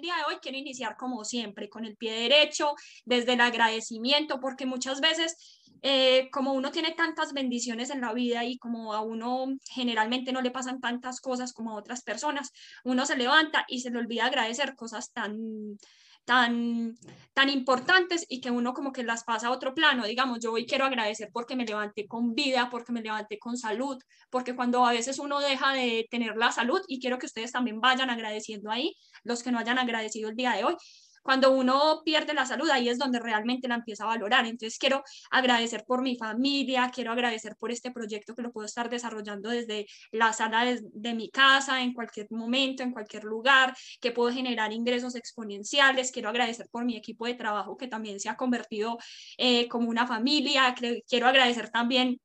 el día de hoy quiero iniciar como siempre, con el pie derecho, desde el agradecimiento, porque muchas veces eh, como uno tiene tantas bendiciones en la vida y como a uno generalmente no le pasan tantas cosas como a otras personas, uno se levanta y se le olvida agradecer cosas tan tan, tan importantes y que uno como que las pasa a otro plano. Digamos, yo hoy quiero agradecer porque me levanté con vida, porque me levanté con salud, porque cuando a veces uno deja de tener la salud, y quiero que ustedes también vayan agradeciendo ahí, los que no hayan agradecido el día de hoy, cuando uno pierde la salud, ahí es donde realmente la empieza a valorar. Entonces quiero agradecer por mi familia, quiero agradecer por este proyecto que lo puedo estar desarrollando desde la sala de, mi casa, en cualquier momento, en cualquier lugar, que puedo generar ingresos exponenciales. Quiero agradecer por mi equipo de trabajo que también se ha convertido eh, como una familia. Quiero agradecer también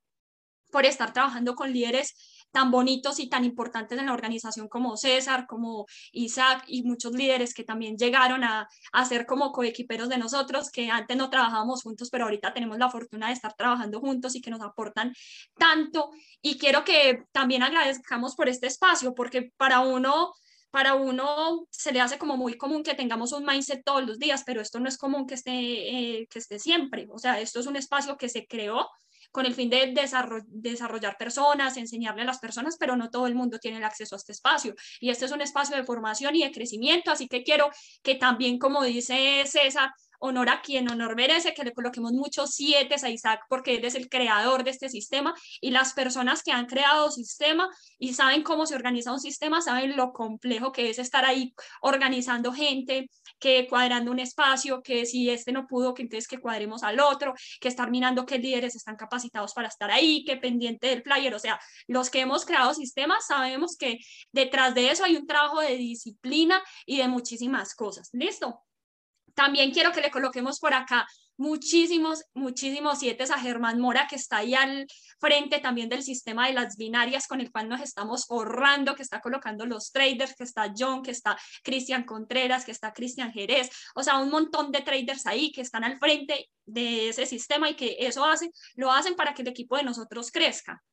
por estar trabajando con líderes tan bonitos y tan importantes en la organización como César, como Isaac y muchos líderes que también llegaron a, a ser como coequiperos de nosotros, que antes no trabajábamos juntos, pero ahorita tenemos la fortuna de estar trabajando juntos y que nos aportan tanto. Y quiero que también agradezcamos por este espacio, porque para uno para uno se le hace como muy común que tengamos un mindset todos los días, pero esto no es común que esté, eh, que esté siempre. O sea, esto es un espacio que se creó con el fin de desarrollar personas, enseñarle a las personas, pero no todo el mundo tiene el acceso a este espacio. Y este es un espacio de formación y de crecimiento, así que quiero que también, como dice César, honor a quien honor merece, que le coloquemos muchos siete a Isaac porque él es el creador de este sistema y las personas que han creado sistema y saben cómo se organiza un sistema, saben lo complejo que es estar ahí organizando gente, que cuadrando un espacio, que si este no pudo, que entonces que cuadremos al otro, que estar mirando qué líderes están capacitados para estar ahí, que pendiente del flyer, o sea, los que hemos creado sistemas sabemos que detrás de eso hay un trabajo de disciplina y de muchísimas cosas. ¿Listo? También quiero que le coloquemos por acá muchísimos, muchísimos siete a Germán Mora, que está ahí al frente también del sistema de las binarias con el cual nos estamos ahorrando, que está colocando los traders, que está John, que está Cristian Contreras, que está Cristian Jerez, o sea, un montón de traders ahí que están al frente de ese sistema y que eso hace, lo hacen para que el equipo de nosotros crezca.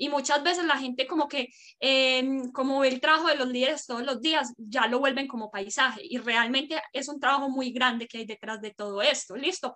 Y muchas veces la gente como que, em, como el trabajo de los líderes todos los días, ya lo vuelven como paisaje. Y realmente es un trabajo muy grande que hay detrás de todo esto. ¿Listo?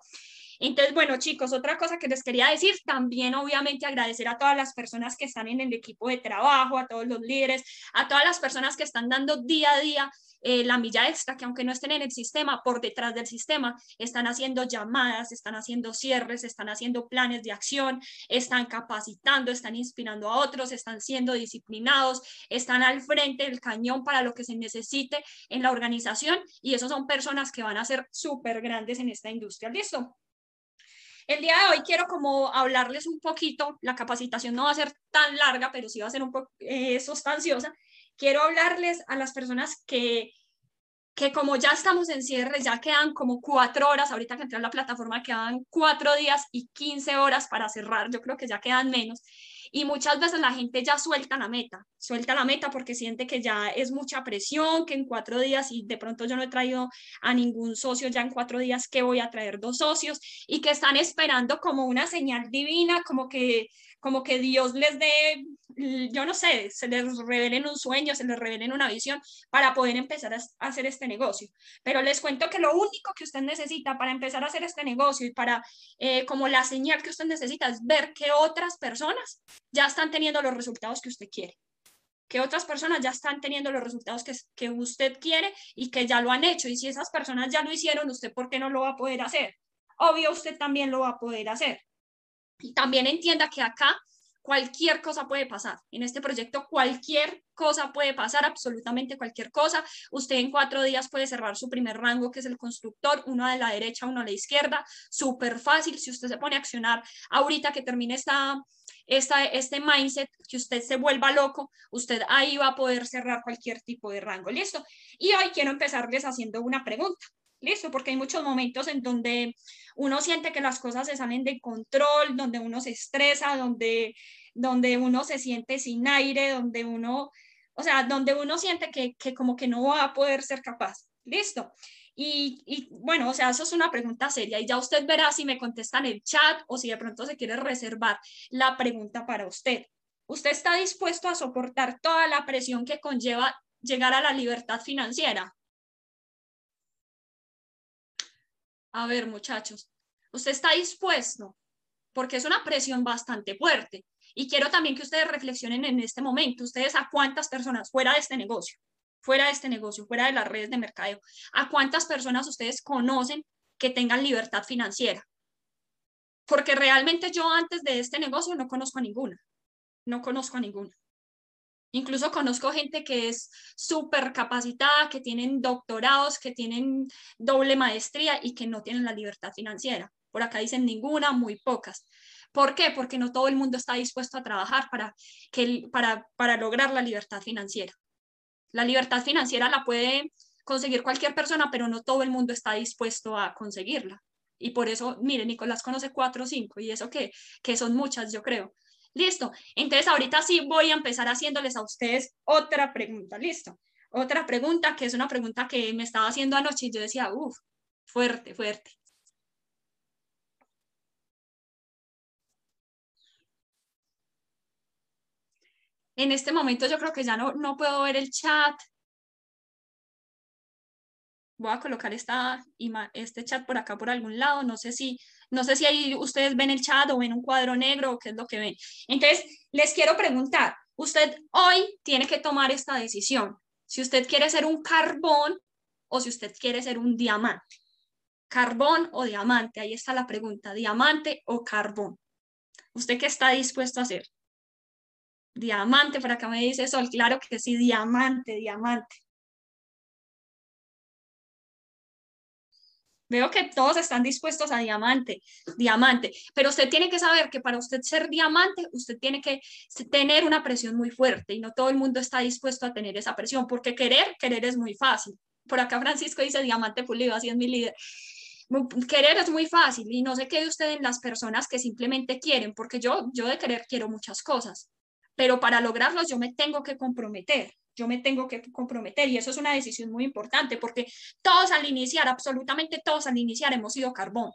Entonces, bueno, chicos, otra cosa que les quería decir, también obviamente agradecer a todas las personas que están en el equipo de trabajo, a todos los líderes, a todas las personas que están dando día a día eh, la milla extra, que aunque no estén en el sistema, por detrás del sistema, están haciendo llamadas, están haciendo cierres, están haciendo planes de acción, están capacitando, están inspirando a otros, están siendo disciplinados, están al frente del cañón para lo que se necesite en la organización y esos son personas que van a ser súper grandes en esta industria. ¿Listo? El día de hoy quiero como hablarles un poquito, la capacitación no va a ser tan larga, pero sí va a ser un poco eh, sustanciosa, quiero hablarles a las personas que, que como ya estamos en cierre, ya quedan como cuatro horas, ahorita que entré a la plataforma quedan cuatro días y 15 horas para cerrar, yo creo que ya quedan menos. Y muchas veces la gente ya suelta la meta, suelta la meta porque siente que ya es mucha presión, que en cuatro días y de pronto yo no he traído a ningún socio ya en cuatro días que voy a traer dos socios y que están esperando como una señal divina, como que como que Dios les dé, yo no sé, se les revelen un sueño, se les revelen una visión para poder empezar a, hacer este negocio. Pero les cuento que lo único que usted necesita para empezar a hacer este negocio y para, eh, como la señal que usted necesita es ver que otras personas ya están teniendo los resultados que usted quiere que otras personas ya están teniendo los resultados que, que usted quiere y que ya lo han hecho. Y si esas personas ya lo hicieron, ¿usted por qué no lo va a poder hacer? Obvio, usted también lo va a poder hacer. Y también entienda que acá cualquier cosa puede pasar. En este proyecto cualquier cosa puede pasar, absolutamente cualquier cosa. Usted en cuatro días puede cerrar su primer rango, que es el constructor, uno de la derecha, uno a la izquierda. Súper fácil. Si usted se pone a accionar ahorita que termine esta, esta, este mindset, que usted se vuelva loco, usted ahí va a poder cerrar cualquier tipo de rango. ¿Listo? Y hoy quiero empezarles haciendo una pregunta. ¿Listo? Porque hay muchos momentos en donde uno siente que las cosas se salen de control, donde uno se estresa, donde, donde uno se siente sin aire, donde uno, o sea, donde uno siente que, que como que no va a poder ser capaz. ¿Listo? Y, y, bueno, o sea, eso es una pregunta seria y ya usted verá si me contesta en el chat o si de pronto se quiere reservar la pregunta para usted. ¿Usted está dispuesto a soportar toda la presión que conlleva llegar a la libertad financiera? A ver muchachos, usted está dispuesto, porque es una presión bastante fuerte. Y quiero también que ustedes reflexionen en este momento, ustedes a cuántas personas fuera de este negocio, fuera de este negocio, fuera de las redes de mercadeo, a cuántas personas ustedes conocen que tengan libertad financiera. Porque realmente yo antes de este negocio no conozco a ninguna, no conozco a ninguna. Incluso conozco gente que es súper capacitada, que tienen doctorados, que tienen doble maestría y que no tienen la libertad financiera. Por acá dicen ninguna, muy pocas. ¿Por qué? Porque no todo el mundo está dispuesto a trabajar para, que, para, para lograr la libertad financiera. La libertad financiera la puede conseguir cualquier persona, pero no todo el mundo está dispuesto a conseguirla. Y por eso, mire, Nicolás conoce cuatro o cinco, y eso que, que son muchas, yo creo. Listo. Entonces, ahorita sí voy a empezar haciéndoles a ustedes otra pregunta. Listo. Otra pregunta que es una pregunta que me estaba haciendo anoche y yo decía, uff, fuerte, fuerte. En este momento yo creo que ya no, no puedo ver el chat. Voy a colocar esta, este chat por acá por algún lado. No sé si no sé si ahí ustedes ven el chat o ven un cuadro negro o qué es lo que ven. Entonces, les quiero preguntar, usted hoy tiene que tomar esta decisión. Si usted quiere ser un carbón o si usted quiere ser un diamante. Carbón o diamante, ahí está la pregunta, diamante o carbón. ¿Usted qué está dispuesto a hacer? Diamante, para acá me dice Sol, claro que sí, diamante, diamante. Veo que todos están dispuestos a diamante, diamante, pero usted tiene que saber que para usted ser diamante, usted tiene que tener una presión muy fuerte y no todo el mundo está dispuesto a tener esa presión, porque querer, querer es muy fácil. Por acá Francisco dice diamante pulido, así es mi líder. Querer es muy fácil y no se quede usted en las personas que simplemente quieren, porque yo, yo de querer quiero muchas cosas, pero para lograrlos yo me tengo que comprometer yo me tengo que comprometer y eso es una decisión muy importante porque todos al iniciar, absolutamente todos al iniciar hemos sido carbón.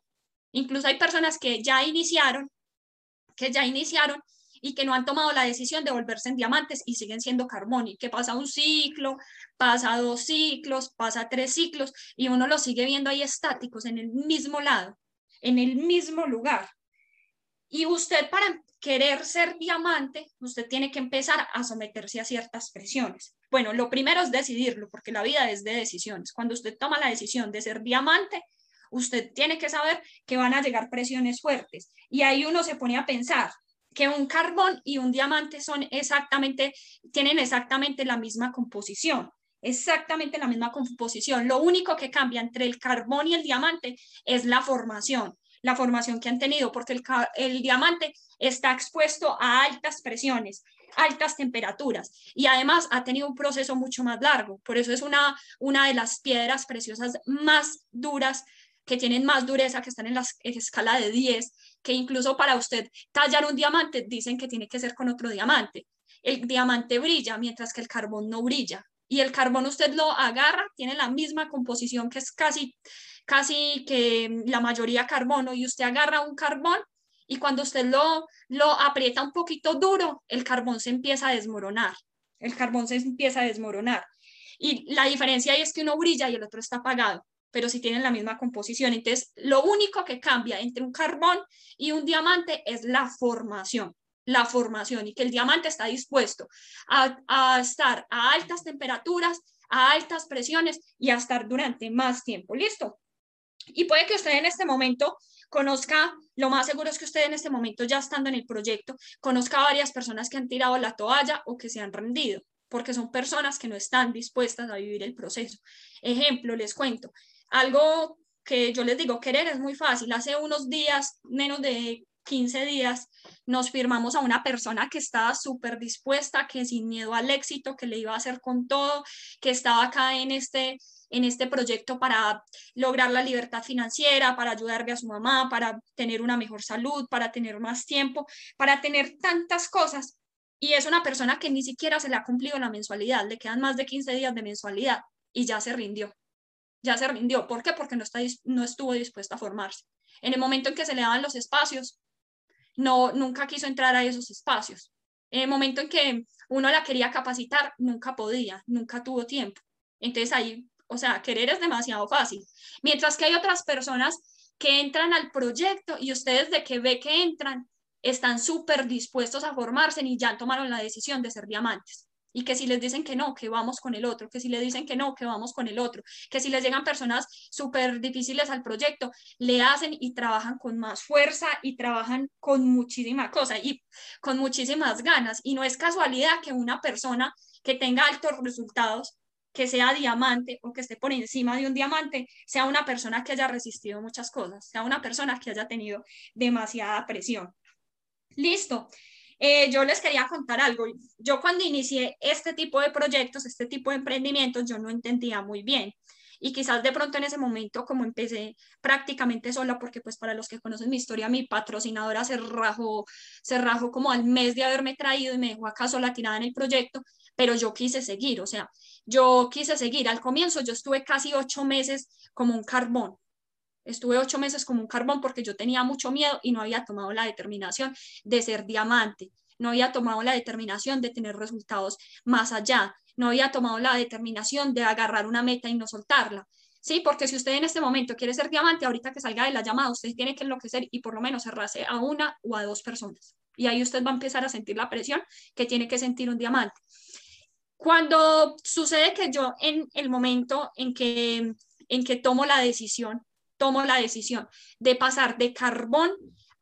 Incluso hay personas que ya iniciaron, que ya iniciaron y que no han tomado la decisión de volverse en diamantes y siguen siendo carbón y que pasa un ciclo, pasa dos ciclos, pasa tres ciclos y uno los sigue viendo ahí estáticos en el mismo lado, en el mismo lugar. Y usted para querer ser diamante, usted tiene que empezar a someterse a ciertas presiones. Bueno, lo primero es decidirlo, porque la vida es de decisiones. Cuando usted toma la decisión de ser diamante, usted tiene que saber que van a llegar presiones fuertes. Y ahí uno se pone a pensar que un carbón y un diamante son exactamente, tienen exactamente la misma composición exactamente la misma composición. Lo único que cambia entre el carbón y el diamante es la formación la formación que han tenido, porque el, el diamante está expuesto a altas presiones, altas temperaturas y además ha tenido un proceso mucho más largo. Por eso es una, una de las piedras preciosas más duras que tienen más dureza, que están en la escala de 10, que incluso para usted tallar un diamante dicen que tiene que ser con otro diamante. El diamante brilla mientras que el carbón no brilla. Y el carbón usted lo agarra, tiene la misma composición que es casi casi que la mayoría carbono y usted agarra un carbón y cuando usted lo, lo aprieta un poquito duro, el carbón se empieza a desmoronar. El carbón se empieza a desmoronar. Y la diferencia ahí es que uno brilla y el otro está apagado, pero si tienen la misma composición. Entonces, lo único que cambia entre un carbón y un diamante es la formación la formación y que el diamante está dispuesto a, a, estar a altas temperaturas, a altas presiones y a estar durante más tiempo. ¿Listo? Y puede que usted en este momento conozca, lo más seguro es que usted en este momento, ya estando en el proyecto, conozca a varias personas que han tirado la toalla o que se han rendido, porque son personas que no están dispuestas a vivir el proceso. Ejemplo, les cuento, algo que yo les digo, querer es muy fácil. Hace unos días, menos de 15 días, nos firmamos a una persona que estaba súper dispuesta, que sin miedo al éxito, que le iba a hacer con todo, que estaba acá en este en este proyecto para lograr la libertad financiera, para ayudarle a su mamá, para tener una mejor salud, para tener más tiempo, para tener tantas cosas. Y es una persona que ni siquiera se le ha cumplido la mensualidad, le quedan más de 15 días de mensualidad y ya se rindió. Ya se rindió. ¿Por qué? Porque no, está, no estuvo dispuesta a formarse. En el momento en que se le daban los espacios, no, nunca quiso entrar a esos espacios. En el momento en que uno la quería capacitar, nunca podía, nunca tuvo tiempo. Entonces ahí o sea, querer es demasiado fácil. Mientras que hay otras personas que entran al proyecto y ustedes de que ve que entran, están súper dispuestos a formarse y ya tomaron la decisión de ser diamantes. Y que si les dicen que no, que vamos con el otro, que si les dicen que no, que vamos con el otro, que si les llegan personas súper difíciles al proyecto, le hacen y trabajan con más fuerza y trabajan con muchísima cosa y con muchísimas ganas. Y no es casualidad que una persona que tenga altos resultados, que sea diamante o que esté por encima de un diamante, sea una persona que haya resistido muchas cosas, sea una persona que haya tenido demasiada presión. Listo. Eh, yo les quería contar algo. Yo cuando inicié este tipo de proyectos, este tipo de emprendimientos, yo no entendía muy bien. Y quizás de pronto en ese momento, como empecé prácticamente sola, porque pues para los que conocen mi historia, mi patrocinadora se rajó, se rajó como al mes de haberme traído y me dejó acaso la tirada en el proyecto, pero yo quise seguir, o sea, yo quise seguir. Al comienzo yo estuve casi ocho meses como un carbón, Estuve ocho meses como un carbón porque yo tenía mucho miedo y no había tomado la determinación de ser diamante, no había tomado la determinación de tener resultados más allá, no había tomado la determinación de agarrar una meta y no soltarla. Sí, porque si usted en este momento quiere ser diamante, ahorita que salga de la llamada, usted tiene que enloquecer y por lo menos cerrarse a una o a dos personas. Y ahí usted va a empezar a sentir la presión que tiene que sentir un diamante. Cuando sucede que yo en el momento en que, en que tomo la decisión tomo la decisión de pasar de carbón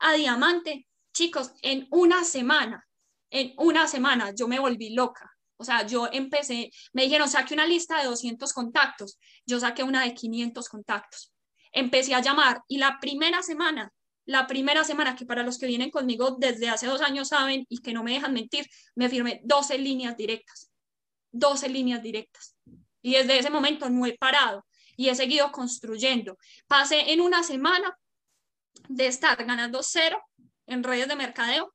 a diamante, chicos, en una semana, en una semana yo me volví loca. O sea, yo empecé, me dijeron, saque una lista de 200 contactos. Yo saqué una de 500 contactos. Empecé a llamar y la primera semana, la primera semana que para los que vienen conmigo desde hace dos años saben y que no me dejan mentir, me firmé 12 líneas directas. 12 líneas directas. Y desde ese momento no he parado y he seguido construyendo. Pasé en una semana de estar ganando cero en redes de mercadeo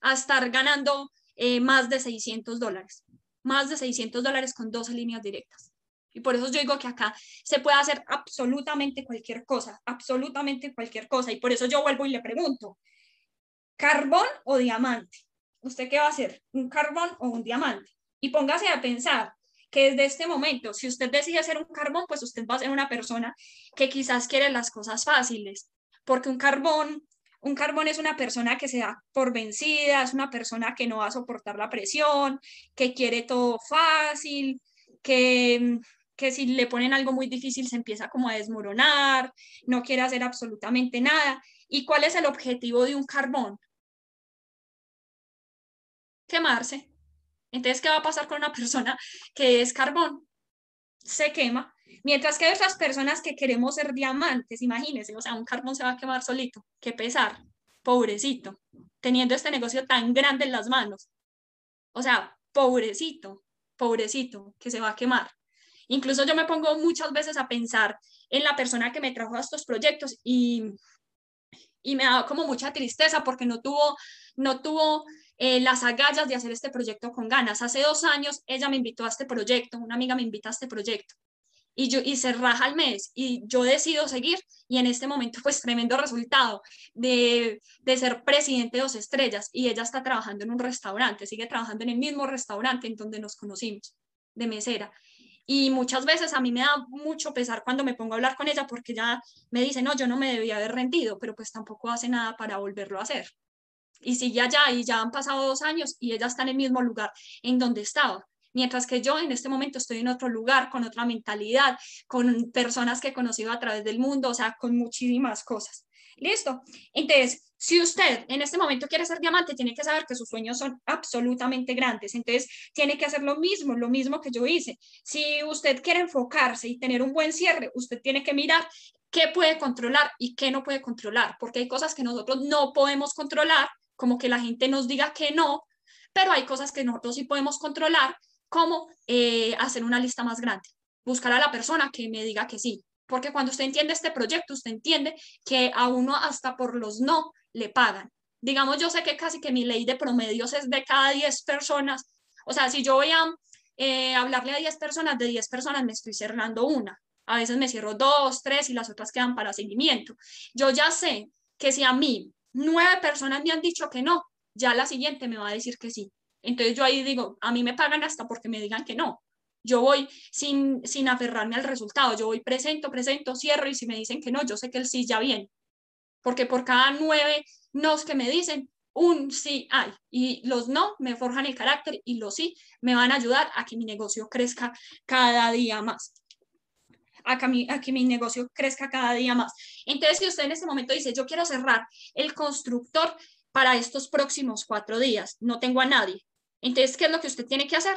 a estar ganando eh, más de 600 dólares, más de 600 dólares con 12 líneas directas. Y por eso yo digo que acá se puede hacer absolutamente cualquier cosa, absolutamente cualquier cosa. Y por eso yo vuelvo y le pregunto, ¿carbón o diamante? ¿Usted qué va a hacer? ¿Un carbón o un diamante? Y póngase a pensar, que desde este momento, si usted decide ser un carbón, pues usted va a ser una persona que quizás quiere las cosas fáciles, porque un carbón, un carbón es una persona que se da por vencida, es una persona que no va a soportar la presión, que quiere todo fácil, que, que si le ponen algo muy difícil se empieza como a desmoronar, no quiere hacer absolutamente nada. ¿Y cuál es el objetivo de un carbón? Quemarse. Entonces, ¿qué va a pasar con una persona que es carbón? Se quema. Mientras que hay otras personas que queremos ser diamantes, imagínense, o sea, un carbón se va a quemar solito. Qué pesar, pobrecito, teniendo este negocio tan grande en las manos. O sea, pobrecito, pobrecito, que se va a quemar. Incluso yo me pongo muchas veces a pensar en la persona que me trajo a estos proyectos y, y me da como mucha tristeza porque no tuvo, no tuvo eh, las agallas de hacer este proyecto con ganas. Hace dos años ella me invitó a este proyecto, una amiga me invita a este proyecto y, yo, y se raja al mes y yo decido seguir y en este momento pues tremendo resultado de, de ser presidente de dos estrellas y ella está trabajando en un restaurante, sigue trabajando en el mismo restaurante en donde nos conocimos de mesera. Y muchas veces a mí me da mucho pesar cuando me pongo a hablar con ella porque ella me dice, no, yo no me debía haber rendido, pero pues tampoco hace nada para volverlo a hacer y sigue allá y ya han pasado dos años y ella está en el mismo lugar en donde estaba. Mientras que yo en este momento estoy en otro lugar, con otra mentalidad, con personas que he conocido a través del mundo, o sea, con muchísimas cosas. Listo. Entonces, si usted en este momento quiere ser diamante, tiene que saber que sus sueños son absolutamente grandes. Entonces, tiene que hacer lo mismo, lo mismo que yo hice. Si usted quiere enfocarse y tener un buen cierre, usted tiene que mirar qué puede controlar y qué no puede controlar, porque hay cosas que nosotros no podemos controlar como que la gente nos diga que no, pero hay cosas que nosotros sí podemos controlar, como eh, hacer una lista más grande, buscar a la persona que me diga que sí, porque cuando usted entiende este proyecto, usted entiende que a uno hasta por los no le pagan. Digamos, yo sé que casi que mi ley de promedios es de cada 10 personas, o sea, si yo voy a eh, hablarle a 10 personas, de 10 personas me estoy cerrando una. A veces me cierro dos, tres y las otras quedan para seguimiento. Yo ya sé que si a mí nueve personas me han dicho que no, ya la siguiente me va a decir que sí. Entonces yo ahí digo, a mí me pagan hasta porque me digan que no. Yo voy sin, sin aferrarme al resultado, yo voy presento, presento, cierro y si me dicen que no, yo sé que el sí ya viene. Porque por cada nueve nos que me dicen, un sí hay. Y los no me forjan el carácter y los sí me van a ayudar a que mi negocio crezca cada día más. A que, mi, a que mi negocio crezca cada día más. Entonces, si usted en este momento dice, yo quiero cerrar el constructor para estos próximos cuatro días, no tengo a nadie. Entonces, ¿qué es lo que usted tiene que hacer?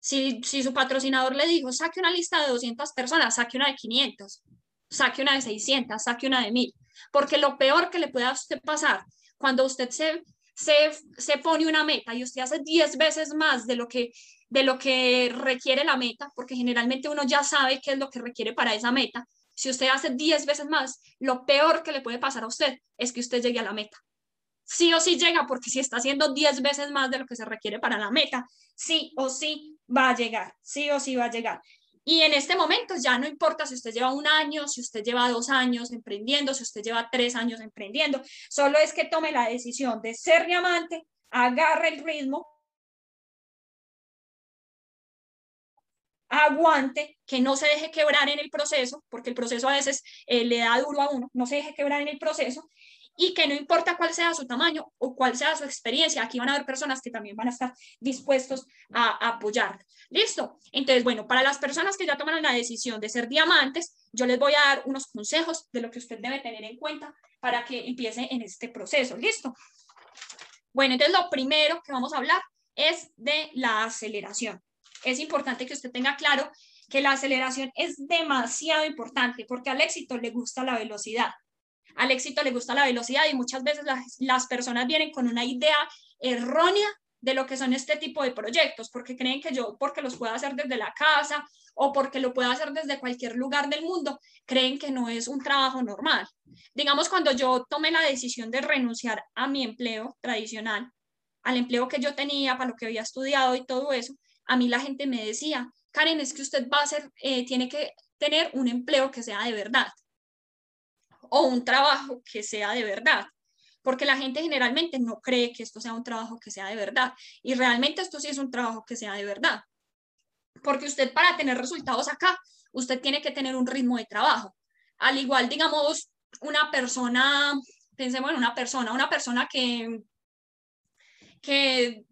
Si, su patrocinador le dijo, saque una lista de 200 personas, saque una de 500, saque una de 600, saque una de 1000. Porque lo peor que le pueda a usted pasar cuando usted se, se, pone una meta y usted hace 10 veces más de lo, que, de lo que requiere la meta, porque generalmente uno ya sabe qué es lo que requiere para esa meta. Si usted hace 10 veces más, lo peor que le puede pasar a usted es que usted llegue a la meta sí o sí llega, porque si está haciendo 10 veces más de lo que se requiere para la meta, sí o sí va a llegar, sí o sí va a llegar. Y en este momento ya no importa si usted lleva un año, si usted lleva dos años emprendiendo, si usted lleva tres años emprendiendo, solo es que tome la decisión de ser diamante, agarre el ritmo, aguante, que no se deje quebrar en el proceso, porque el proceso a veces eh, le da duro a uno, no se deje quebrar en el proceso y que no importa cuál sea su tamaño o cuál sea su experiencia, aquí van a haber personas que también van a estar dispuestos a, apoyar. ¿Listo? Entonces, bueno, para las personas que ya toman la decisión de ser diamantes, yo les voy a dar unos consejos de lo que usted debe tener en cuenta para que empiece en este proceso. ¿Listo? Bueno, entonces lo primero que vamos a hablar es de la aceleración. Es importante que usted tenga claro que la aceleración es demasiado importante porque al éxito le gusta la velocidad al éxito le gusta la velocidad y muchas veces las, personas vienen con una idea errónea de lo que son este tipo de proyectos, porque creen que yo, porque los puedo hacer desde la casa o porque lo puedo hacer desde cualquier lugar del mundo, creen que no es un trabajo normal. Digamos, cuando yo tomé la decisión de renunciar a mi empleo tradicional, al empleo que yo tenía, para lo que había estudiado y todo eso, a mí la gente me decía, Karen, es que usted va a ser, eh, tiene que tener un empleo que sea de verdad o un trabajo que sea de verdad, porque la gente generalmente no cree que esto sea un trabajo que sea de verdad y realmente esto sí es un trabajo que sea de verdad, porque usted para tener resultados acá, usted tiene que tener un ritmo de trabajo. Al igual, digamos, una persona, pensemos en una persona, una persona que, que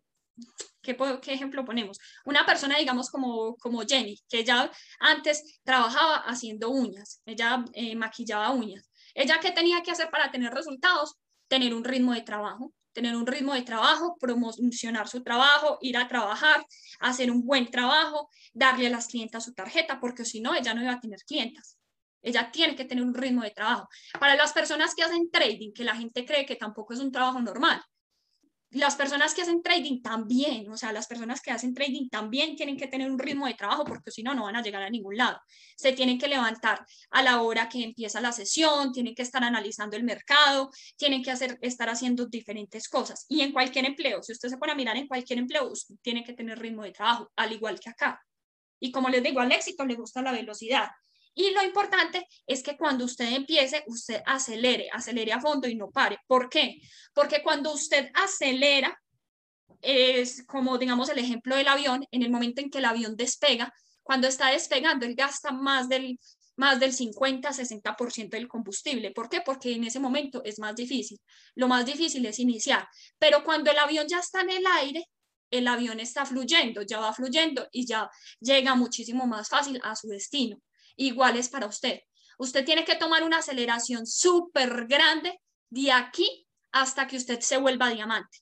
¿Qué, ¿Qué, ejemplo ponemos? Una persona, digamos, como, como Jenny, que ya antes trabajaba haciendo uñas, ella eh, maquillaba uñas. ¿Ella qué tenía que hacer para tener resultados? Tener un ritmo de trabajo, tener un ritmo de trabajo, promocionar su trabajo, ir a trabajar, hacer un buen trabajo, darle a las clientas su tarjeta, porque si no, ella no iba a tener clientas. Ella tiene que tener un ritmo de trabajo. Para las personas que hacen trading, que la gente cree que tampoco es un trabajo normal, las personas que hacen trading también, o sea, las personas que hacen trading también tienen que tener un ritmo de trabajo porque si no, no van a llegar a ningún lado. Se tienen que levantar a la hora que empieza la sesión, tienen que estar analizando el mercado, tienen que hacer, estar haciendo diferentes cosas. Y en cualquier empleo, si usted se pone a mirar en cualquier empleo, tiene que tener ritmo de trabajo, al igual que acá. Y como les digo, al éxito le gusta la velocidad. Y lo importante es que cuando usted empiece, usted acelere, acelere a fondo y no pare. ¿Por qué? Porque cuando usted acelera, es como digamos el ejemplo del avión, en el momento en que el avión despega, cuando está despegando, él gasta más del, más del 50-60% del combustible. ¿Por qué? Porque en ese momento es más difícil. Lo más difícil es iniciar. Pero cuando el avión ya está en el aire, el avión está fluyendo, ya va fluyendo y ya llega muchísimo más fácil a su destino igual es para usted. Usted tiene que tomar una aceleración súper grande de aquí hasta que usted se vuelva diamante.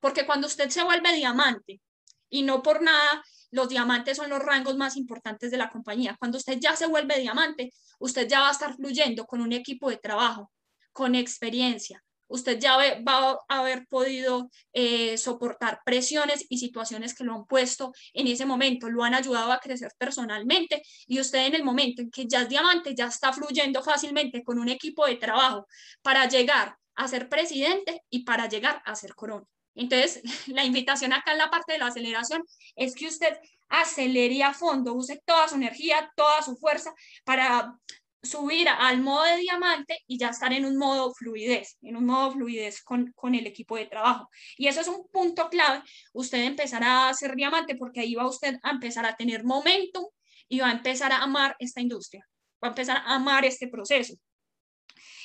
Porque cuando usted se vuelve diamante, y no por nada, los diamantes son los rangos más importantes de la compañía. Cuando usted ya se vuelve diamante, usted ya va a estar fluyendo con un equipo de trabajo, con experiencia, usted ya va a haber podido eh, soportar presiones y situaciones que lo han puesto en ese momento, lo han ayudado a crecer personalmente y usted en el momento en que ya es diamante, ya está fluyendo fácilmente con un equipo de trabajo para llegar a ser presidente y para llegar a ser corona. Entonces, la invitación acá en la parte de la aceleración es que usted acelere a fondo, use toda su energía, toda su fuerza para subir al modo de diamante y ya estar en un modo fluidez, en un modo fluidez con, con, el equipo de trabajo. Y eso es un punto clave, usted empezará a ser diamante porque ahí va usted a empezar a tener momentum y va a empezar a amar esta industria, va a empezar a amar este proceso.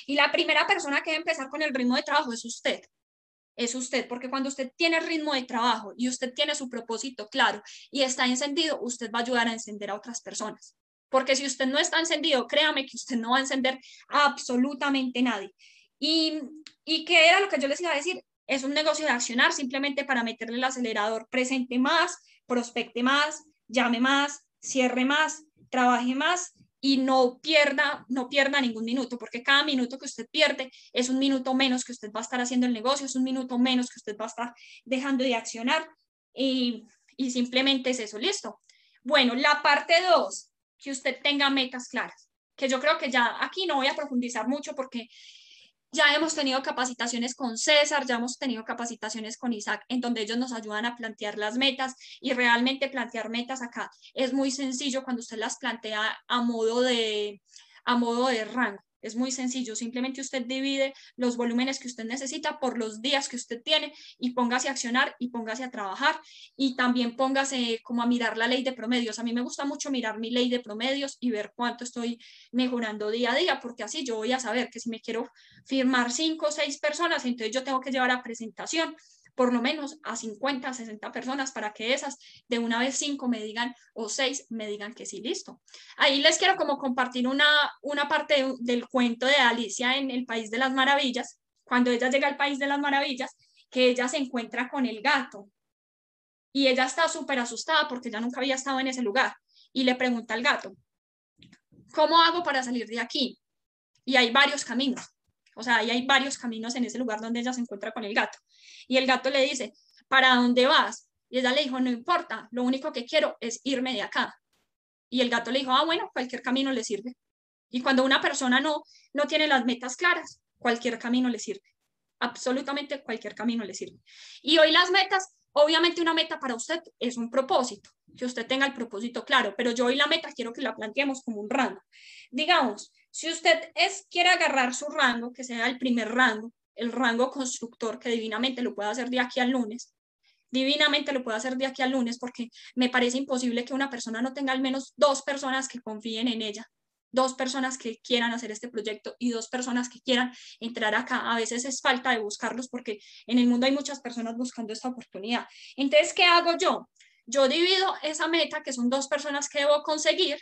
Y la primera persona que debe empezar con el ritmo de trabajo es usted. Es usted, porque cuando usted tiene ritmo de trabajo y usted tiene su propósito claro y está encendido, usted va a ayudar a encender a otras personas. Porque si usted no está encendido, créame que usted no va a encender a absolutamente nadie. Y, y qué era lo que yo les iba a decir, es un negocio de accionar simplemente para meterle el acelerador, presente más, prospecte más, llame más, cierre más, trabaje más y no pierda, no pierda ningún minuto, porque cada minuto que usted pierde es un minuto menos que usted va a estar haciendo el negocio, es un minuto menos que usted va a estar dejando de accionar y, y simplemente es eso, listo. Bueno, la parte dos, que usted tenga metas claras, que yo creo que ya aquí no voy a profundizar mucho porque ya hemos tenido capacitaciones con César, ya hemos tenido capacitaciones con Isaac, en donde ellos nos ayudan a plantear las metas y realmente plantear metas acá es muy sencillo cuando usted las plantea a modo de, a modo de rango. Es muy sencillo, simplemente usted divide los volúmenes que usted necesita por los días que usted tiene y póngase a accionar y póngase a trabajar y también póngase como a mirar la ley de promedios. A mí me gusta mucho mirar mi ley de promedios y ver cuánto estoy mejorando día a día, porque así yo voy a saber que si me quiero firmar cinco o seis personas, entonces yo tengo que llevar a presentación por lo menos a 50, 60 personas para que esas de una vez cinco me digan o seis me digan que sí, listo. Ahí les quiero como compartir una, una parte del cuento de Alicia en el País de las Maravillas, cuando ella llega al País de las Maravillas, que ella se encuentra con el gato y ella está súper asustada porque ya nunca había estado en ese lugar y le pregunta al gato, ¿cómo hago para salir de aquí? Y hay varios caminos. O sea, ahí hay varios caminos en ese lugar donde ella se encuentra con el gato. Y el gato le dice, ¿para dónde vas? Y ella le dijo, no importa, lo único que quiero es irme de acá. Y el gato le dijo, ah, bueno, cualquier camino le sirve. Y cuando una persona no, no tiene las metas claras, cualquier camino le sirve. Absolutamente cualquier camino le sirve. Y hoy las metas, obviamente una meta para usted es un propósito, que usted tenga el propósito claro, pero yo hoy la meta quiero que la planteemos como un rango. Digamos, si usted es, quiere agarrar su rango, que sea el primer rango, el rango constructor, que divinamente lo pueda hacer de aquí al lunes, divinamente lo puedo hacer de aquí al lunes porque me parece imposible que una persona no tenga al menos dos personas que confíen en ella, dos personas que quieran hacer este proyecto y dos personas que quieran entrar acá. A veces es falta de buscarlos porque en el mundo hay muchas personas buscando esta oportunidad. Entonces, ¿qué hago yo? Yo divido esa meta, que son dos personas que debo conseguir,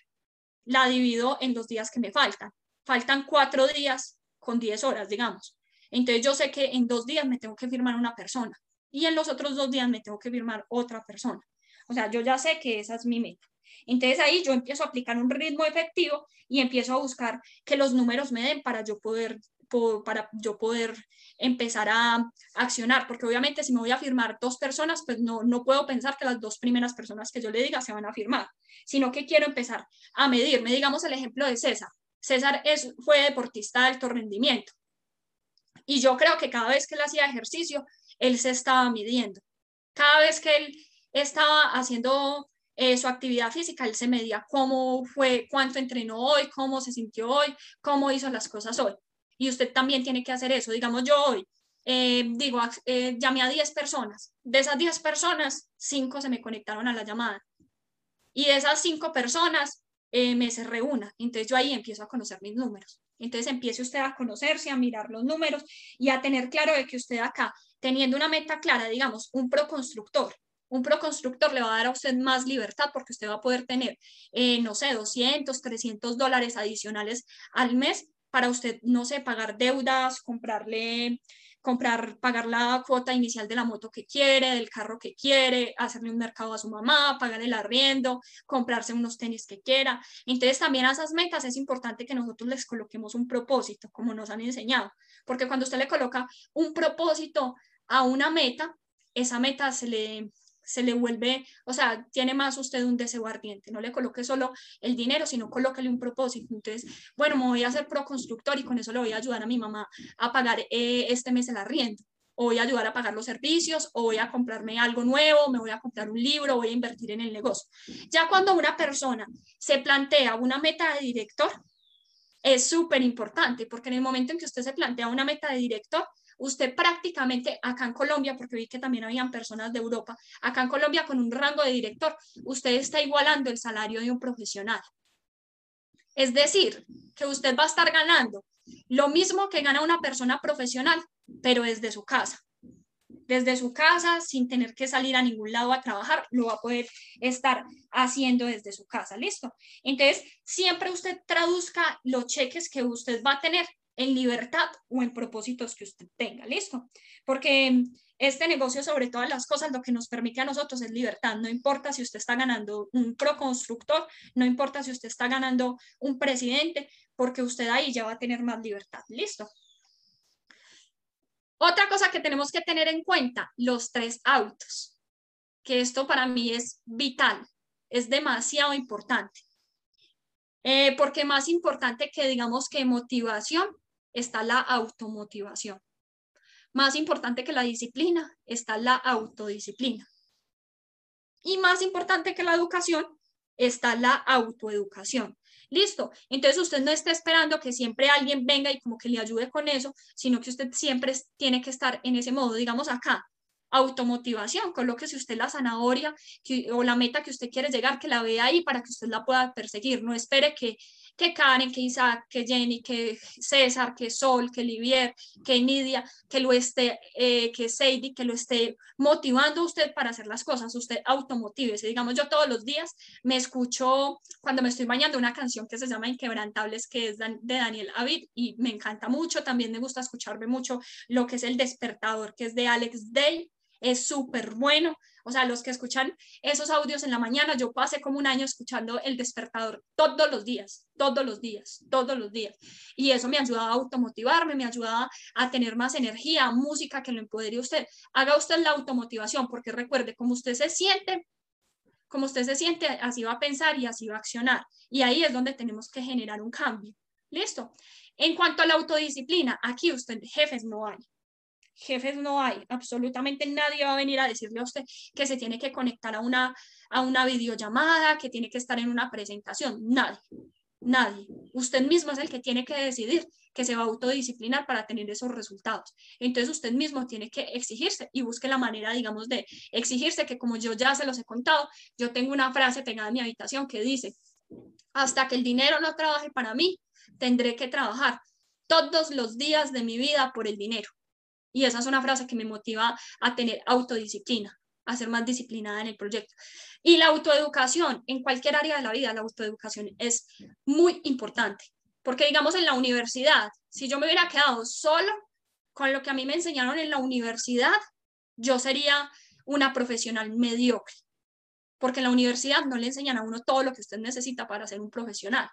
la divido en los días que me faltan faltan cuatro días con diez horas, digamos. Entonces yo sé que en dos días me tengo que firmar una persona y en los otros dos días me tengo que firmar otra persona. O sea, yo ya sé que esa es mi meta. Entonces ahí yo empiezo a aplicar un ritmo efectivo y empiezo a buscar que los números me den para yo poder para yo poder empezar a accionar, porque obviamente si me voy a firmar dos personas, pues no, no puedo pensar que las dos primeras personas que yo le diga se van a firmar, sino que quiero empezar a medirme. Digamos el ejemplo de César. César es, fue deportista de alto rendimiento. Y yo creo que cada vez que él hacía ejercicio, él se estaba midiendo. Cada vez que él estaba haciendo eh, su actividad física, él se medía cómo fue, cuánto entrenó hoy, cómo se sintió hoy, cómo hizo las cosas hoy. Y usted también tiene que hacer eso. Digamos, yo hoy eh, digo, eh, llamé a 10 personas. De esas 10 personas, 5 se me conectaron a la llamada. Y de esas 5 personas, eh, me se reúna. Entonces yo ahí empiezo a conocer mis números. Entonces empiece usted a conocerse, a mirar los números y a tener claro de que usted acá, teniendo una meta clara, digamos, un proconstructor, un proconstructor le va a dar a usted más libertad porque usted va a poder tener, eh, no sé, 200, 300 dólares adicionales al mes para usted, no sé, pagar deudas, comprarle comprar, pagar la cuota inicial de la moto que quiere, del carro que quiere, hacerle un mercado a su mamá, pagar el arriendo, comprarse unos tenis que quiera. Entonces también a esas metas es importante que nosotros les coloquemos un propósito, como nos han enseñado, porque cuando usted le coloca un propósito a una meta, esa meta se le, se le vuelve, o sea, tiene más usted un deseo ardiente, no le coloque solo el dinero, sino colóquele un propósito. Entonces, bueno, me voy a hacer pro-constructor y con eso le voy a ayudar a mi mamá a pagar eh, este mes el arriendo o voy a ayudar a pagar los servicios, o voy a comprarme algo nuevo, me voy a comprar un libro, voy a invertir en el negocio. Ya cuando una persona se plantea una meta de director, es súper importante porque en el momento en que usted se plantea una meta de director, usted prácticamente acá en Colombia, porque vi que también habían personas de Europa, acá en Colombia con un rango de director, usted está igualando el salario de un profesional. Es decir, que usted va a estar ganando lo mismo que gana una persona profesional, pero desde su casa. Desde su casa, sin tener que salir a ningún lado a trabajar, lo va a poder estar haciendo desde su casa. ¿Listo? Entonces, siempre usted traduzca los cheques que usted va a tener en libertad o en propósitos que usted tenga, ¿listo? Porque este negocio, sobre todas las cosas, lo que nos permite a nosotros es libertad. No importa si usted está ganando un proconstructor, no importa si usted está ganando un presidente, porque usted ahí ya va a tener más libertad, ¿listo? Otra cosa que tenemos que tener en cuenta, los tres autos, que esto para mí es vital, es demasiado importante. Eh, porque más importante que digamos que motivación está la automotivación. Más importante que la disciplina está la autodisciplina. Y más importante que la educación está la autoeducación. Listo. Entonces usted no está esperando que siempre alguien venga y como que le ayude con eso, sino que usted siempre tiene que estar en ese modo. Digamos acá, automotivación, colóquese usted la zanahoria o la meta que usted quiere llegar, que la vea ahí para que usted la pueda perseguir. No espere que, que Karen, que Isaac, que Jenny, que César, que Sol, que Livier, que Nidia, que lo esté, eh, que Sadie, que lo esté motivando usted para hacer las cosas. Usted automotívese. Digamos, yo todos los días me escucho cuando me estoy bañando una canción que se llama Inquebrantables, que es de Daniel Avid y me encanta mucho. También me gusta escucharme mucho lo que es El Despertador, que es de Alex Day es súper bueno. O sea, los que escuchan esos audios en la mañana, yo pasé como un año escuchando el despertador todos los días, todos los días, todos los días. Y eso me ayudaba a automotivarme, me ayudaba a tener más energía, música que lo empodere usted. Haga usted la automotivación, porque recuerde, como usted se siente, como usted se siente, así va a pensar y así va a accionar. Y ahí es donde tenemos que generar un cambio. ¿Listo? En cuanto a la autodisciplina, aquí usted, jefes, no hay jefes no hay, absolutamente nadie va a venir a decirle a usted que se tiene que conectar a una, a una videollamada, que tiene que estar en una presentación, nadie, nadie. Usted mismo es el que tiene que decidir que se va a autodisciplinar para tener esos resultados. Entonces usted mismo tiene que exigirse y busque la manera, digamos, de exigirse que como yo ya se los he contado, yo tengo una frase pegada en mi habitación que dice, hasta que el dinero no trabaje para mí, tendré que trabajar todos los días de mi vida por el dinero. Y esa es una frase que me motiva a tener autodisciplina, a ser más disciplinada en el proyecto. Y la autoeducación, en cualquier área de la vida, la autoeducación es muy importante. Porque digamos en la universidad, si yo me hubiera quedado solo con lo que a mí me enseñaron en la universidad, yo sería una profesional mediocre. Porque en la universidad no le enseñan a uno todo lo que usted necesita para ser un profesional.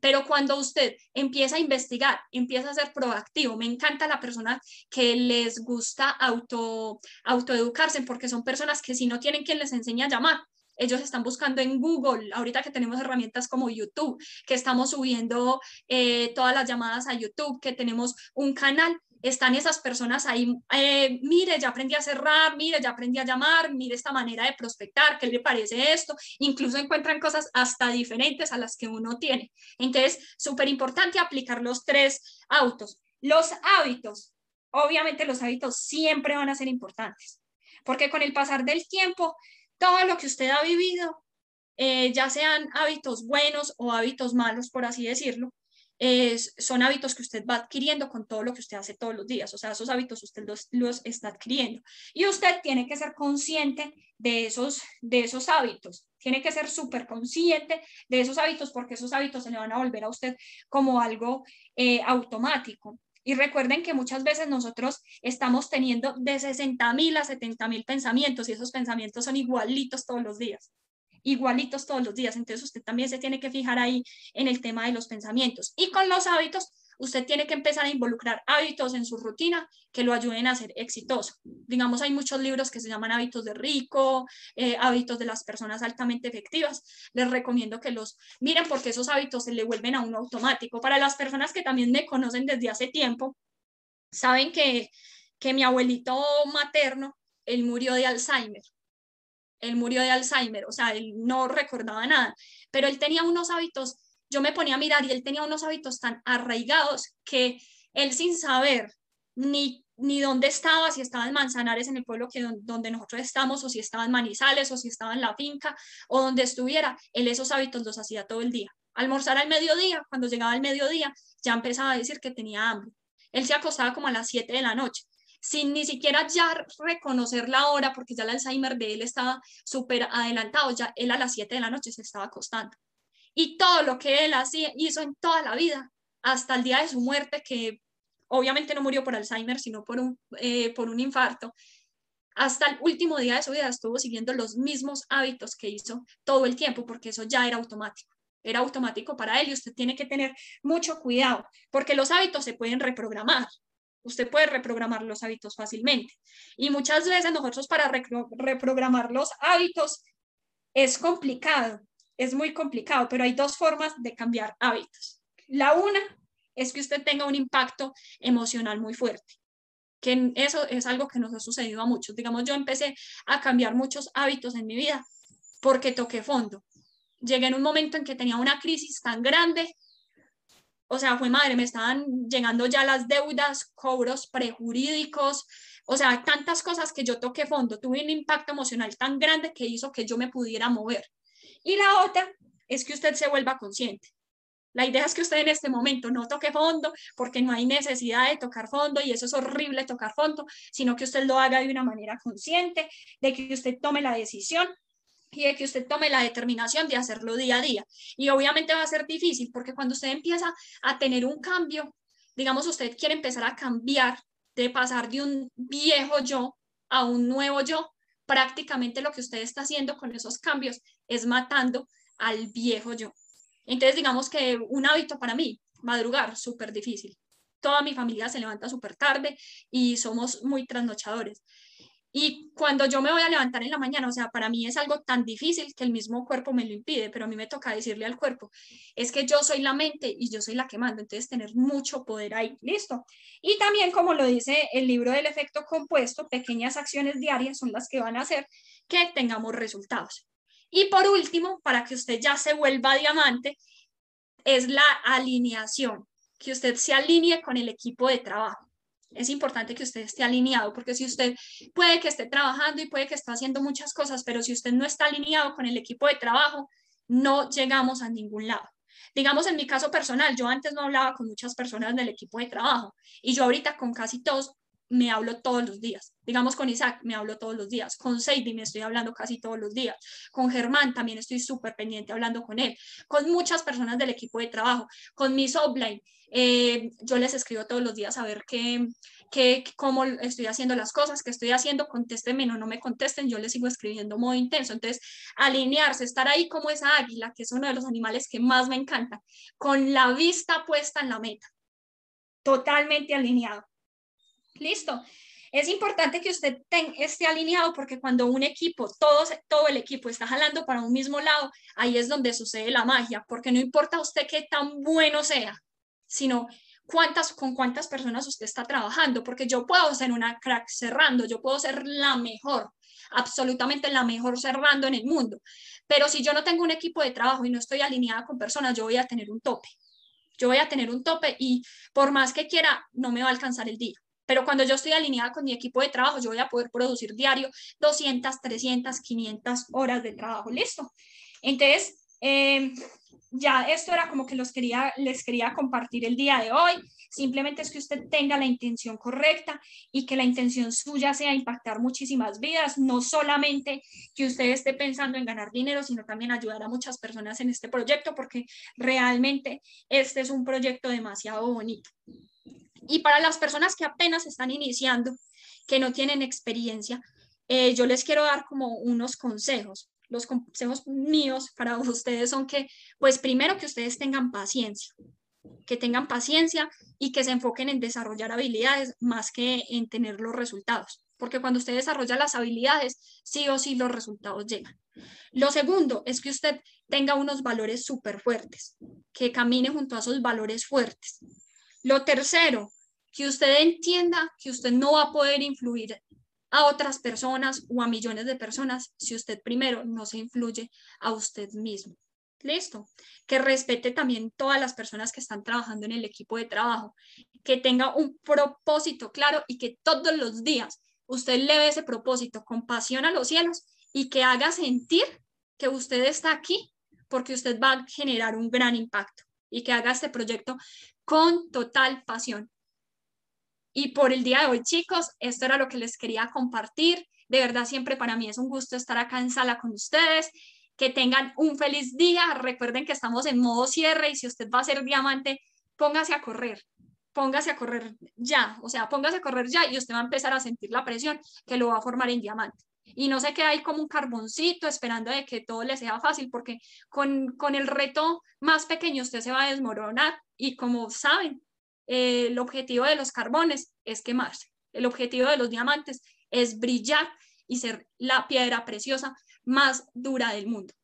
Pero cuando usted empieza a investigar, empieza a ser proactivo, me encanta la persona que les gusta auto, autoeducarse porque son personas que si no tienen quien les enseñe a llamar, ellos están buscando en Google, ahorita que tenemos herramientas como YouTube, que estamos subiendo eh, todas las llamadas a YouTube, que tenemos un canal, están esas personas ahí, eh, mire, ya aprendí a cerrar, mire, ya aprendí a llamar, mire esta manera de prospectar, ¿qué le parece esto? Incluso encuentran cosas hasta diferentes a las que uno tiene. Entonces, súper importante aplicar los tres autos. Los hábitos, obviamente los hábitos siempre van a ser importantes, porque con el pasar del tiempo, todo lo que usted ha vivido, eh, ya sean hábitos buenos o hábitos malos, por así decirlo, son hábitos que usted va adquiriendo con todo lo que usted hace todos los días. O sea, esos hábitos usted los, está adquiriendo. Y usted tiene que ser consciente de esos, de esos hábitos. Tiene que ser súper consciente de esos hábitos porque esos hábitos se le van a volver a usted como algo eh, automático. Y recuerden que muchas veces nosotros estamos teniendo de 60 mil a 70 mil pensamientos y esos pensamientos son igualitos todos los días igualitos todos los días. Entonces usted también se tiene que fijar ahí en el tema de los pensamientos. Y con los hábitos, usted tiene que empezar a involucrar hábitos en su rutina que lo ayuden a ser exitoso. Digamos, hay muchos libros que se llaman hábitos de rico, eh, hábitos de las personas altamente efectivas. Les recomiendo que los miren porque esos hábitos se le vuelven a uno automático. Para las personas que también me conocen desde hace tiempo, saben que, que mi abuelito materno, él murió de Alzheimer él murió de Alzheimer, o sea, él no recordaba nada, pero él tenía unos hábitos yo me ponía a mirar y él tenía unos hábitos tan arraigados que él sin saber ni, ni dónde estaba, si estaba en Manzanares, en el pueblo que, donde nosotros estamos, o si estaba en Manizales, o si estaba en la finca, o donde estuviera, él esos hábitos los hacía todo el día. Almorzar al mediodía, cuando llegaba al mediodía, ya empezaba a decir que tenía hambre. Él se acostaba como a las 7 de la noche, sin ni siquiera ya reconocer la hora, porque ya el Alzheimer de él estaba súper adelantado, ya él a las 7 de la noche se estaba acostando. Y todo lo que él hacía, hizo en toda la vida, hasta el día de su muerte, que obviamente no murió por Alzheimer, sino por un, eh, por un infarto, hasta el último día de su vida estuvo siguiendo los mismos hábitos que hizo todo el tiempo, porque eso ya era automático. Era automático para él y usted tiene que tener mucho cuidado, porque los hábitos se pueden reprogramar. Usted puede reprogramar los hábitos fácilmente. Y muchas veces nosotros para reprogramar los hábitos es complicado, es muy complicado, pero hay dos formas de cambiar hábitos. La una es que usted tenga un impacto emocional muy fuerte que eso es algo que nos ha sucedido a muchos. Digamos, yo empecé a cambiar muchos hábitos en mi vida porque toqué fondo. Llegué en un momento en que tenía una crisis tan grande, o sea, fue madre, me estaban llegando ya las deudas, cobros prejurídicos, o sea, tantas cosas que yo toqué fondo. Tuve un impacto emocional tan grande que hizo que yo me pudiera mover. Y la otra es que usted se vuelva consciente. La idea es que usted en este momento no toque fondo porque no hay necesidad de tocar fondo y eso es horrible tocar fondo, sino que usted lo haga de una manera consciente, de que usted tome la decisión y de que usted tome la determinación de hacerlo día a día. Y obviamente va a ser difícil porque cuando usted empieza a tener un cambio, digamos, usted quiere empezar a cambiar, de pasar de un viejo yo a un nuevo yo, prácticamente lo que usted está haciendo con esos cambios es matando al viejo yo. Entonces, digamos que un hábito para mí, madrugar, súper difícil. Toda mi familia se levanta súper tarde y somos muy trasnochadores. Y cuando yo me voy a levantar en la mañana, o sea, para mí es algo tan difícil que el mismo cuerpo me lo impide, pero a mí me toca decirle al cuerpo, es que yo soy la mente y yo soy la que mando, entonces tener mucho poder ahí, listo. Y también, como lo dice el libro del efecto compuesto, pequeñas acciones diarias son las que van a hacer que tengamos resultados. Y por último, para que usted ya se vuelva diamante, es la alineación, que usted se alinee con el equipo de trabajo. Es importante que usted esté alineado, porque si usted puede que esté trabajando y puede que esté haciendo muchas cosas, pero si usted no está alineado con el equipo de trabajo, no llegamos a ningún lado. Digamos, en mi caso personal, yo antes no hablaba con muchas personas del equipo de trabajo y yo ahorita con casi todos me hablo todos los días. Digamos con Isaac, me hablo todos los días. Con Sadie me estoy hablando casi todos los días. Con Germán también estoy súper pendiente hablando con él. Con muchas personas del equipo de trabajo. Con mis offline, eh, yo les escribo todos los días a ver qué, qué, cómo estoy haciendo las cosas, qué estoy haciendo, contéstenme o no me contesten, yo les sigo escribiendo modo intenso. Entonces, alinearse, estar ahí como esa águila, que es uno de los animales que más me encantan, con la vista puesta en la meta, totalmente alineado. Listo. Es importante que usted esté alineado porque cuando un equipo, todo, el equipo está jalando para un mismo lado, ahí es donde sucede la magia, porque no importa usted qué tan bueno sea, sino cuántas, con cuántas personas usted está trabajando, porque yo puedo ser una crack cerrando, yo puedo ser la mejor, absolutamente la mejor cerrando en el mundo, pero si yo no tengo un equipo de trabajo y no estoy alineada con personas, yo voy a tener un tope. Yo voy a tener un tope y por más que quiera, no me va a alcanzar el día. Pero cuando yo estoy alineada con mi equipo de trabajo, yo voy a poder producir diario 200, 300, 500 horas de trabajo. Listo. Entonces, em, ya esto era como que los quería, les quería compartir el día de hoy. Simplemente es que usted tenga la intención correcta y que la intención suya sea impactar muchísimas vidas, no solamente que usted esté pensando en ganar dinero, sino también ayudar a muchas personas en este proyecto, porque realmente este es un proyecto demasiado bonito. Y para las personas que apenas están iniciando, que no tienen experiencia, eh, yo les quiero dar como unos consejos. Los consejos míos para ustedes son que, pues primero que ustedes tengan paciencia, que tengan paciencia y que se enfoquen en desarrollar habilidades más que en tener los resultados, porque cuando usted desarrolla las habilidades, sí o sí los resultados llegan. Lo segundo es que usted tenga unos valores súper fuertes, que camine junto a esos valores fuertes. Lo tercero, que usted entienda que usted no va a poder influir a otras personas o a millones de personas si usted primero no se influye a usted mismo. Listo. Que respete también todas las personas que están trabajando en el equipo de trabajo, que tenga un propósito claro y que todos los días usted le ese propósito con pasión a los cielos y que haga sentir que usted está aquí porque usted va a generar un gran impacto y que haga este proyecto con total pasión. Y por el día de hoy, chicos, esto era lo que les quería compartir. De verdad, siempre para mí es un gusto estar acá en sala con ustedes. Que tengan un feliz día. Recuerden que estamos en modo cierre y si usted va a ser diamante, póngase a correr. Póngase a correr ya. O sea, póngase a correr ya y usted va a empezar a sentir la presión que lo va a formar en diamante y no se queda ahí como un carboncito esperando de que todo le sea fácil, porque con, con el reto más pequeño usted se va a desmoronar y como saben, eh, el objetivo de los carbones es quemarse, el objetivo de los diamantes es brillar y ser la piedra preciosa más dura del mundo.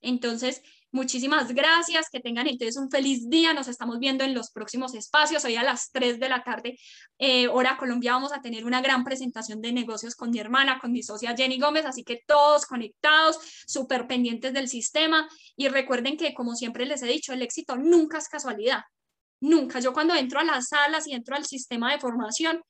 Entonces, Muchísimas gracias, que tengan entonces un feliz día, nos estamos viendo en los próximos espacios, hoy a las 3 de la tarde, eh, hora Colombia, vamos a tener una gran presentación de negocios con mi hermana, con mi socia Jenny Gómez, así que todos conectados, súper pendientes del sistema y recuerden que como siempre les he dicho, el éxito nunca es casualidad, nunca. Yo cuando entro a las salas y entro al sistema de formación,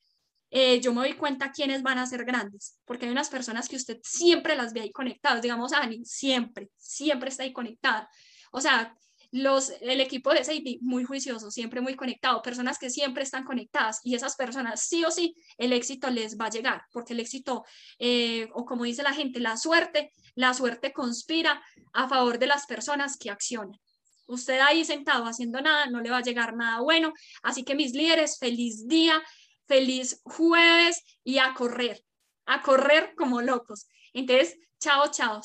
eh, yo me doy cuenta quiénes van a ser grandes, porque hay unas personas que usted siempre las ve ahí conectadas, digamos Ani, siempre, siempre está ahí conectada. O sea, los, el equipo de SAP muy juicioso, siempre muy conectado, personas que siempre están conectadas y esas personas sí o sí el éxito les va a llegar, porque el éxito, eh, o como dice la gente, la suerte, la suerte conspira a favor de las personas que accionan. Usted ahí sentado haciendo nada, no le va a llegar nada bueno. Así que mis líderes, feliz día feliz jueves y a correr, a correr como locos. Entonces, chao, chao.